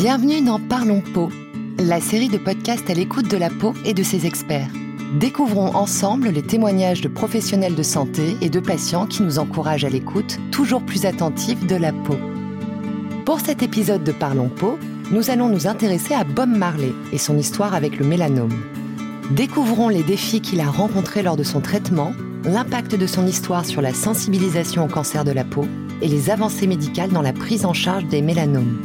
Bienvenue dans Parlons Peau, la série de podcasts à l'écoute de la peau et de ses experts. Découvrons ensemble les témoignages de professionnels de santé et de patients qui nous encouragent à l'écoute toujours plus attentive de la peau. Pour cet épisode de Parlons Peau, nous allons nous intéresser à Bob Marley et son histoire avec le mélanome. Découvrons les défis qu'il a rencontrés lors de son traitement, l'impact de son histoire sur la sensibilisation au cancer de la peau et les avancées médicales dans la prise en charge des mélanomes.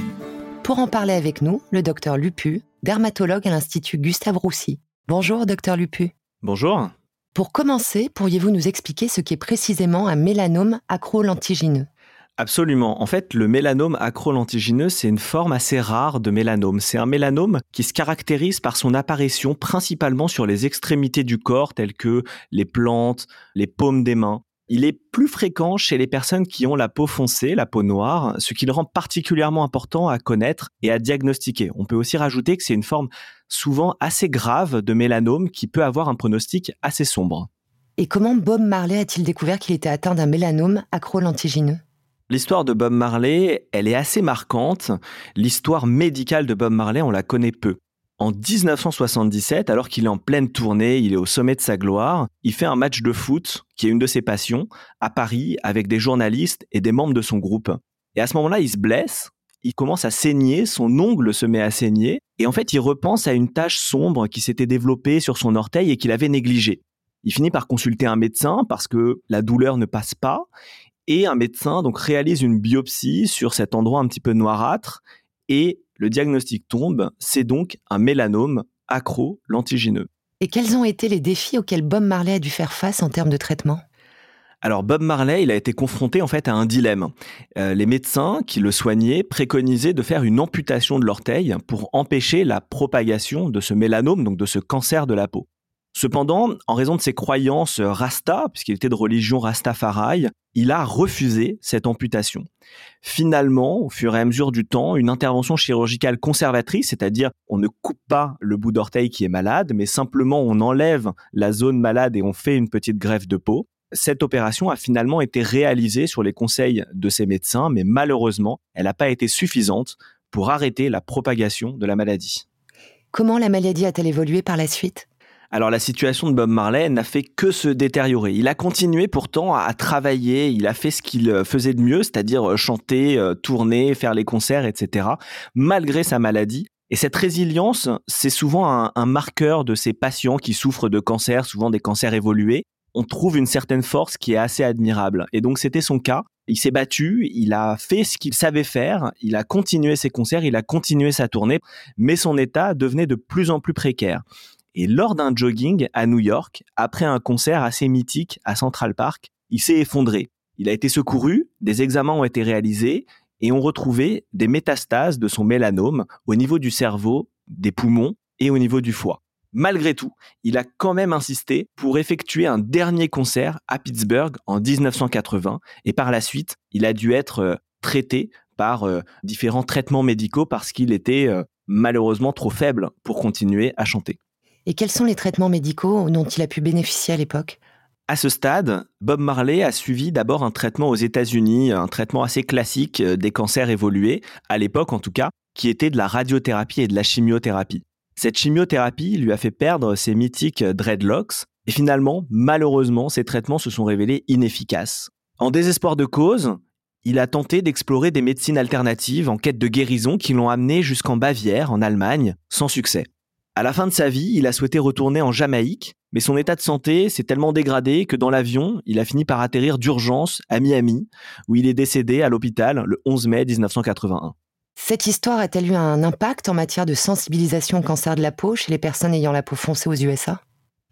Pour en parler avec nous, le docteur Lupu, dermatologue à l'Institut Gustave Roussy. Bonjour, docteur Lupu. Bonjour. Pour commencer, pourriez-vous nous expliquer ce qu'est précisément un mélanome acrolentigineux? Absolument. En fait, le mélanome acrolentigineux, c'est une forme assez rare de mélanome. C'est un mélanome qui se caractérise par son apparition principalement sur les extrémités du corps, telles que les plantes, les paumes des mains. Il est plus fréquent chez les personnes qui ont la peau foncée, la peau noire, ce qui le rend particulièrement important à connaître et à diagnostiquer. On peut aussi rajouter que c'est une forme souvent assez grave de mélanome qui peut avoir un pronostic assez sombre. Et comment Bob Marley a-t-il découvert qu'il était atteint d'un mélanome acrolentigineux L'histoire de Bob Marley, elle est assez marquante. L'histoire médicale de Bob Marley, on la connaît peu. En 1977, alors qu'il est en pleine tournée, il est au sommet de sa gloire, il fait un match de foot, qui est une de ses passions, à Paris, avec des journalistes et des membres de son groupe. Et à ce moment-là, il se blesse, il commence à saigner, son ongle se met à saigner, et en fait, il repense à une tache sombre qui s'était développée sur son orteil et qu'il avait négligée. Il finit par consulter un médecin parce que la douleur ne passe pas, et un médecin donc réalise une biopsie sur cet endroit un petit peu noirâtre et le diagnostic tombe, c'est donc un mélanome acro-lentigineux. Et quels ont été les défis auxquels Bob Marley a dû faire face en termes de traitement? Alors Bob Marley, il a été confronté en fait à un dilemme. Euh, les médecins qui le soignaient préconisaient de faire une amputation de l'orteil pour empêcher la propagation de ce mélanome, donc de ce cancer de la peau. Cependant, en raison de ses croyances rasta, puisqu'il était de religion rastafari, il a refusé cette amputation. Finalement, au fur et à mesure du temps, une intervention chirurgicale conservatrice, c'est-à-dire on ne coupe pas le bout d'orteil qui est malade, mais simplement on enlève la zone malade et on fait une petite greffe de peau. Cette opération a finalement été réalisée sur les conseils de ses médecins, mais malheureusement, elle n'a pas été suffisante pour arrêter la propagation de la maladie. Comment la maladie a-t-elle évolué par la suite? Alors la situation de Bob Marley n'a fait que se détériorer. Il a continué pourtant à, travailler, il a fait ce qu'il euh, faisait de mieux, c'est-à-dire euh, chanter, euh, tourner, faire les concerts, etc., malgré sa maladie. Et cette résilience, c'est souvent un, un, marqueur de ces patients qui souffrent de cancer, souvent des cancers évolués. On trouve une certaine force qui est assez admirable. Et donc c'était son cas. Il s'est battu, il a fait ce qu'il savait faire, il a continué ses concerts, il a continué sa tournée, mais son état devenait de plus en plus précaire. Et lors d'un jogging à New York, après un concert assez mythique à Central Park, il s'est effondré. Il a été secouru, des examens ont été réalisés et ont retrouvé des métastases de son mélanome au niveau du cerveau, des poumons et au niveau du foie. Malgré tout, il a quand même insisté pour effectuer un dernier concert à Pittsburgh en 1980 et par la suite, il a dû être euh, traité par euh, différents traitements médicaux parce qu'il était euh, malheureusement trop faible pour continuer à chanter. Et quels sont les traitements médicaux dont il a pu bénéficier à l'époque? À ce stade, Bob Marley a suivi d'abord un traitement aux États-Unis, un traitement assez classique euh, des cancers évolués, à l'époque en tout cas, qui était de la radiothérapie et de la chimiothérapie. Cette chimiothérapie lui a fait perdre ses mythiques dreadlocks, et finalement, malheureusement, ces traitements se sont révélés inefficaces. En désespoir de cause, il a tenté d'explorer des médecines alternatives en quête de guérison qui l'ont amené jusqu'en Bavière, en Allemagne, sans succès. À la fin de sa vie, il a souhaité retourner en Jamaïque, mais son état de santé s'est tellement dégradé que dans l'avion, il a fini par atterrir d'urgence à Miami, où il est décédé à l'hôpital le 11 mai 1981. Cette histoire a-t-elle eu un impact en matière de sensibilisation au cancer de la peau chez les personnes ayant la peau foncée aux USA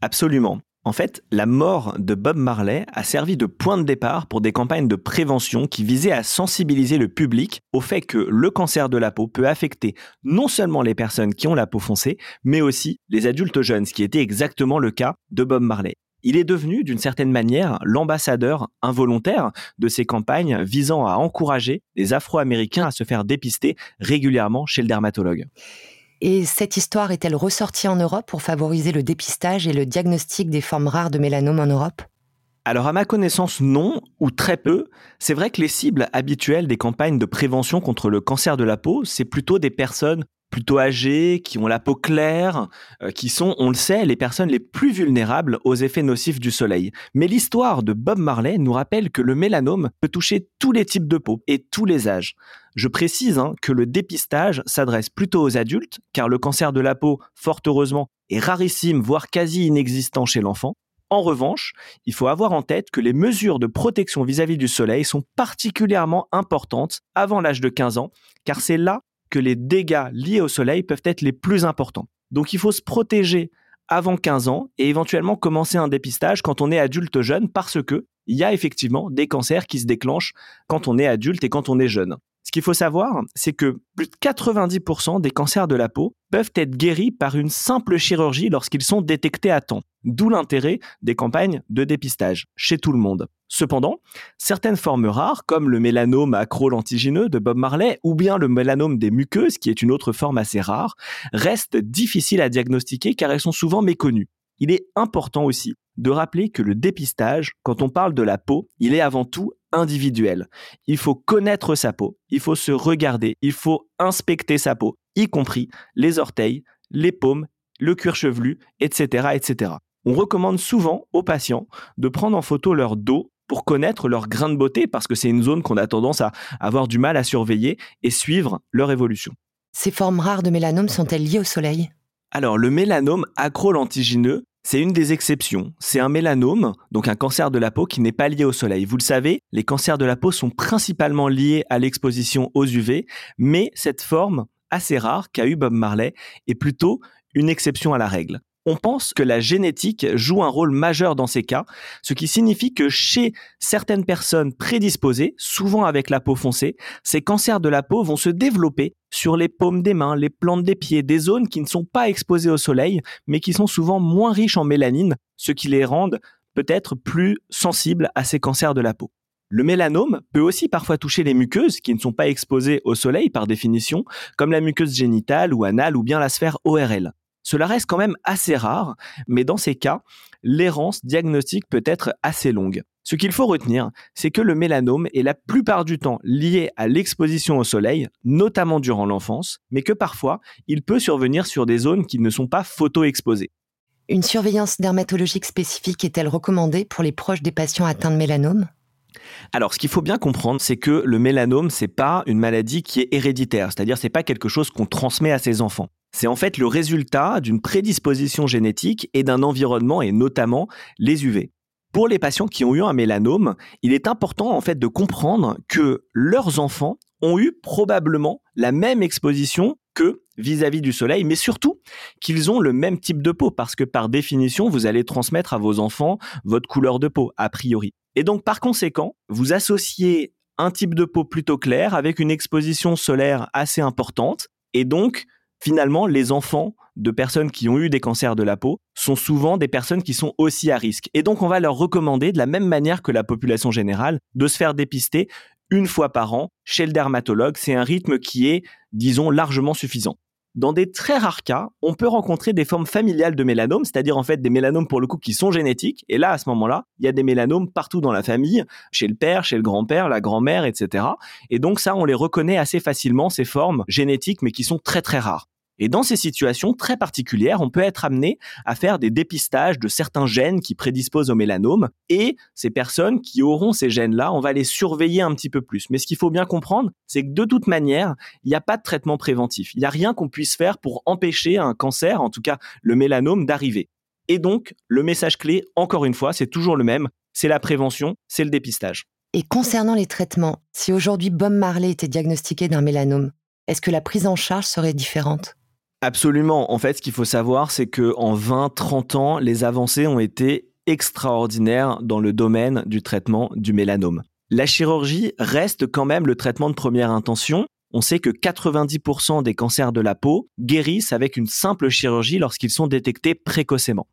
Absolument. En fait, la mort de Bob Marley a servi de point de départ pour des campagnes de prévention qui visaient à sensibiliser le public au fait que le cancer de la peau peut affecter non seulement les personnes qui ont la peau foncée, mais aussi les adultes jeunes, ce qui était exactement le cas de Bob Marley. Il est devenu, d'une certaine manière, l'ambassadeur involontaire de ces campagnes visant à encourager les Afro-Américains à se faire dépister régulièrement chez le dermatologue. Et cette histoire est-elle ressortie en Europe pour favoriser le dépistage et le diagnostic des formes rares de mélanome en Europe? Alors à ma connaissance non, ou très peu. C'est vrai que les cibles habituelles des campagnes de prévention contre le cancer de la peau, c'est plutôt des personnes plutôt âgées, qui ont la peau claire, euh, qui sont, on le sait, les personnes les plus vulnérables aux effets nocifs du soleil. Mais l'histoire de Bob Marley nous rappelle que le mélanome peut toucher tous les types de peau et tous les âges. Je précise hein, que le dépistage s'adresse plutôt aux adultes, car le cancer de la peau, fort heureusement, est rarissime, voire quasi inexistant chez l'enfant. En revanche, il faut avoir en tête que les mesures de protection vis-à-vis du soleil sont particulièrement importantes avant l'âge de 15 ans, car c'est là que les dégâts liés au soleil peuvent être les plus importants. Donc il faut se protéger avant 15 ans et éventuellement commencer un dépistage quand on est adulte jeune parce que il y a effectivement des cancers qui se déclenchent quand on est adulte et quand on est jeune. Ce qu'il faut savoir, c'est que plus de 90% des cancers de la peau peuvent être guéris par une simple chirurgie lorsqu'ils sont détectés à temps. D'où l'intérêt des campagnes de dépistage chez tout le monde. Cependant, certaines formes rares, comme le mélanome acro-lentigineux de Bob Marley ou bien le mélanome des muqueuses, qui est une autre forme assez rare, restent difficiles à diagnostiquer car elles sont souvent méconnues. Il est important aussi de rappeler que le dépistage, quand on parle de la peau, il est avant tout individuel. Il faut connaître sa peau, il faut se regarder, il faut inspecter sa peau, y compris les orteils, les paumes, le cuir chevelu, etc., etc. On recommande souvent aux patients de prendre en photo leur dos pour connaître leur grain de beauté parce que c'est une zone qu'on a tendance à avoir du mal à surveiller et suivre leur évolution. Ces formes rares de mélanome sont-elles liées au soleil? Alors, le mélanome acrolentigineux, c'est une des exceptions. C'est un mélanome, donc un cancer de la peau qui n'est pas lié au soleil. Vous le savez, les cancers de la peau sont principalement liés à l'exposition aux UV, mais cette forme assez rare qu'a eu Bob Marley est plutôt une exception à la règle on pense que la génétique joue un rôle majeur dans ces cas, ce qui signifie que chez certaines personnes prédisposées, souvent avec la peau foncée, ces cancers de la peau vont se développer sur les paumes des mains, les plantes des pieds, des zones qui ne sont pas exposées au soleil, mais qui sont souvent moins riches en mélanine, ce qui les rend peut-être plus sensibles à ces cancers de la peau. Le mélanome peut aussi parfois toucher les muqueuses qui ne sont pas exposées au soleil par définition, comme la muqueuse génitale ou anale ou bien la sphère ORL. Cela reste quand même assez rare, mais dans ces cas, l'errance diagnostique peut être assez longue. Ce qu'il faut retenir, c'est que le mélanome est la plupart du temps lié à l'exposition au soleil, notamment durant l'enfance, mais que parfois, il peut survenir sur des zones qui ne sont pas photo-exposées. Une surveillance dermatologique spécifique est-elle recommandée pour les proches des patients atteints de mélanome? Alors, ce qu'il faut bien comprendre, c'est que le mélanome, c'est pas une maladie qui est héréditaire, c'est-à-dire c'est pas quelque chose qu'on transmet à ses enfants. C'est en fait le résultat d'une prédisposition génétique et d'un environnement et notamment les UV. Pour les patients qui ont eu un mélanome, il est important en fait de comprendre que leurs enfants ont eu probablement la même exposition que vis-à-vis du soleil, mais surtout qu'ils ont le même type de peau, parce que par définition, vous allez transmettre à vos enfants votre couleur de peau, a priori. Et donc, par conséquent, vous associez un type de peau plutôt clair avec une exposition solaire assez importante, et donc finalement, les enfants de personnes qui ont eu des cancers de la peau sont souvent des personnes qui sont aussi à risque. Et donc, on va leur recommander, de la même manière que la population générale, de se faire dépister une fois par an chez le dermatologue. C'est un rythme qui est, disons, largement suffisant. Dans des très rares cas, on peut rencontrer des formes familiales de mélanome, c'est-à-dire en fait des mélanomes pour le coup qui sont génétiques. Et là, à ce moment-là, il y a des mélanomes partout dans la famille, chez le père, chez le grand-père, la grand-mère, etc. Et donc ça, on les reconnaît assez facilement, ces formes génétiques, mais qui sont très très rares. Et dans ces situations très particulières, on peut être amené à faire des dépistages de certains gènes qui prédisposent au mélanome. Et ces personnes qui auront ces gènes-là, on va les surveiller un petit peu plus. Mais ce qu'il faut bien comprendre, c'est que de toute manière, il n'y a pas de traitement préventif. Il n'y a rien qu'on puisse faire pour empêcher un cancer, en tout cas le mélanome, d'arriver. Et donc, le message clé, encore une fois, c'est toujours le même, c'est la prévention, c'est le dépistage. Et concernant les traitements, si aujourd'hui Bob Marley était diagnostiqué d'un mélanome, est-ce que la prise en charge serait différente? Absolument. En fait, ce qu'il faut savoir, c'est que en 20-30 ans, les avancées ont été extraordinaires dans le domaine du traitement du mélanome. La chirurgie reste quand même le traitement de première intention. On sait que 90% des cancers de la peau guérissent avec une simple chirurgie lorsqu'ils sont détectés précocement.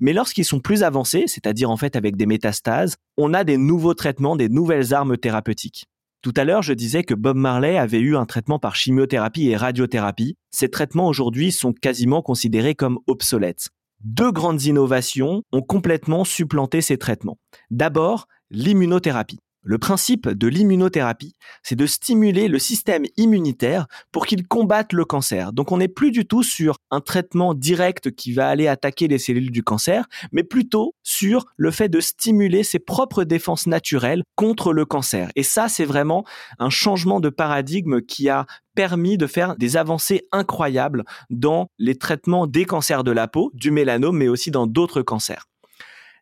Mais lorsqu'ils sont plus avancés, c'est-à-dire en fait avec des métastases, on a des nouveaux traitements, des nouvelles armes thérapeutiques. Tout à l'heure, je disais que Bob Marley avait eu un traitement par chimiothérapie et radiothérapie. Ces traitements aujourd'hui sont quasiment considérés comme obsolètes. deux grandes innovations ont complètement supplanté ces traitements. D'abord, l'immunothérapie. Le principe de l'immunothérapie, c'est de stimuler le système immunitaire pour qu'il combatte le cancer. Donc on n'est plus du tout sur un traitement direct qui va aller attaquer les cellules du cancer, mais plutôt sur le fait de stimuler ses propres défenses naturelles contre le cancer. Et ça, c'est vraiment un changement de paradigme qui a permis de faire des avancées incroyables dans les traitements des cancers de la peau, du mélanome, mais aussi dans d'autres cancers.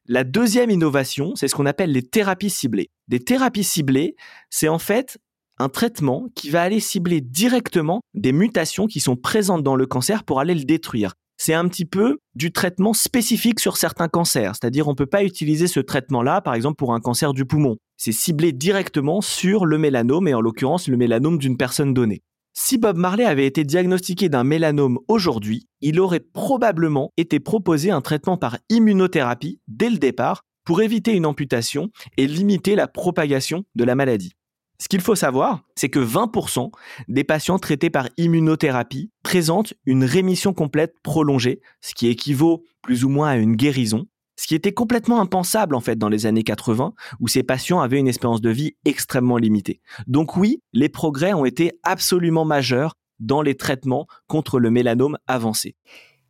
La deuxième innovation, c'est ce qu'on appelle les thérapies ciblées. Des thérapies ciblées, c'est en fait un traitement qui va aller cibler directement des mutations qui sont présentes dans le cancer pour aller le détruire. C'est un petit peu du traitement spécifique sur certains cancers, c'est-à-dire on ne peut pas utiliser ce traitement-là, par exemple pour un cancer du poumon. C'est ciblé directement sur le mélanome et en l'occurrence le mélanome d'une personne donnée. Si Bob Marley avait été diagnostiqué d'un mélanome aujourd'hui, il aurait probablement été proposé un traitement par immunothérapie dès le départ pour éviter une amputation et limiter la propagation de la maladie. Ce qu'il faut savoir, c'est que 20% des patients traités par immunothérapie présentent une rémission complète prolongée, ce qui équivaut plus ou moins à une guérison, ce qui était complètement impensable en fait dans les années 80 où ces patients avaient une espérance de vie extrêmement limitée. Donc oui, les progrès ont été absolument majeurs dans les traitements contre le mélanome avancé.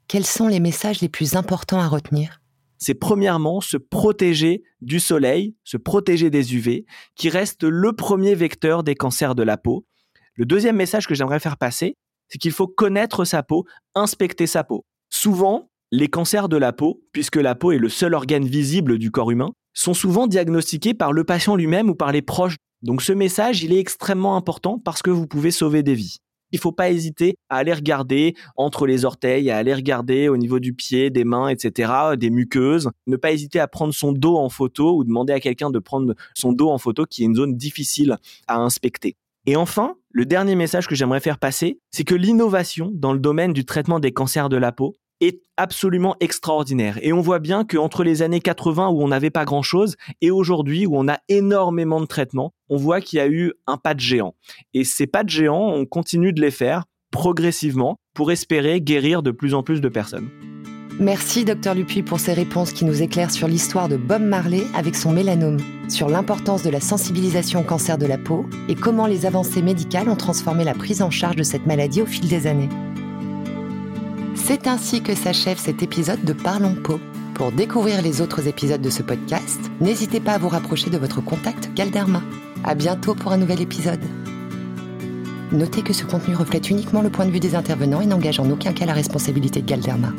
Quels sont les messages les plus importants à retenir? C'est premièrement se protéger du soleil, se protéger des UV, qui reste le premier vecteur des cancers de la peau. Le deuxième message que j'aimerais faire passer, c'est qu'il faut connaître sa peau, inspecter sa peau. Souvent, les cancers de la peau, puisque la peau est le seul organe visible du corps humain, sont souvent diagnostiqués par le patient lui-même ou par les proches. Donc ce message, il est extrêmement important parce que vous pouvez sauver des vies. Il ne faut pas hésiter à aller regarder entre les orteils, à aller regarder au niveau du pied, des mains, etc., des muqueuses. Ne pas hésiter à prendre son dos en photo ou demander à quelqu'un de prendre son dos en photo qui est une zone difficile à inspecter. Et enfin, le dernier message que j'aimerais faire passer, c'est que l'innovation dans le domaine du traitement des cancers de la peau, est absolument extraordinaire. Et on voit bien qu'entre les années 80 où on n'avait pas grand-chose et aujourd'hui où on a énormément de traitements, on voit qu'il y a eu un pas de géant. Et ces pas de géant, on continue de les faire progressivement pour espérer guérir de plus en plus de personnes. Merci Dr Lupuy pour ces réponses qui nous éclairent sur l'histoire de Bob Marley avec son mélanome, sur l'importance de la sensibilisation au cancer de la peau et comment les avancées médicales ont transformé la prise en charge de cette maladie au fil des années. C'est ainsi que s'achève cet épisode de Parlons Peau. Pour découvrir les autres épisodes de ce podcast, n'hésitez pas à vous rapprocher de votre contact Galderma. À bientôt pour un nouvel épisode. Notez que ce contenu reflète uniquement le point de vue des intervenants et n'engage en aucun cas la responsabilité de Galderma.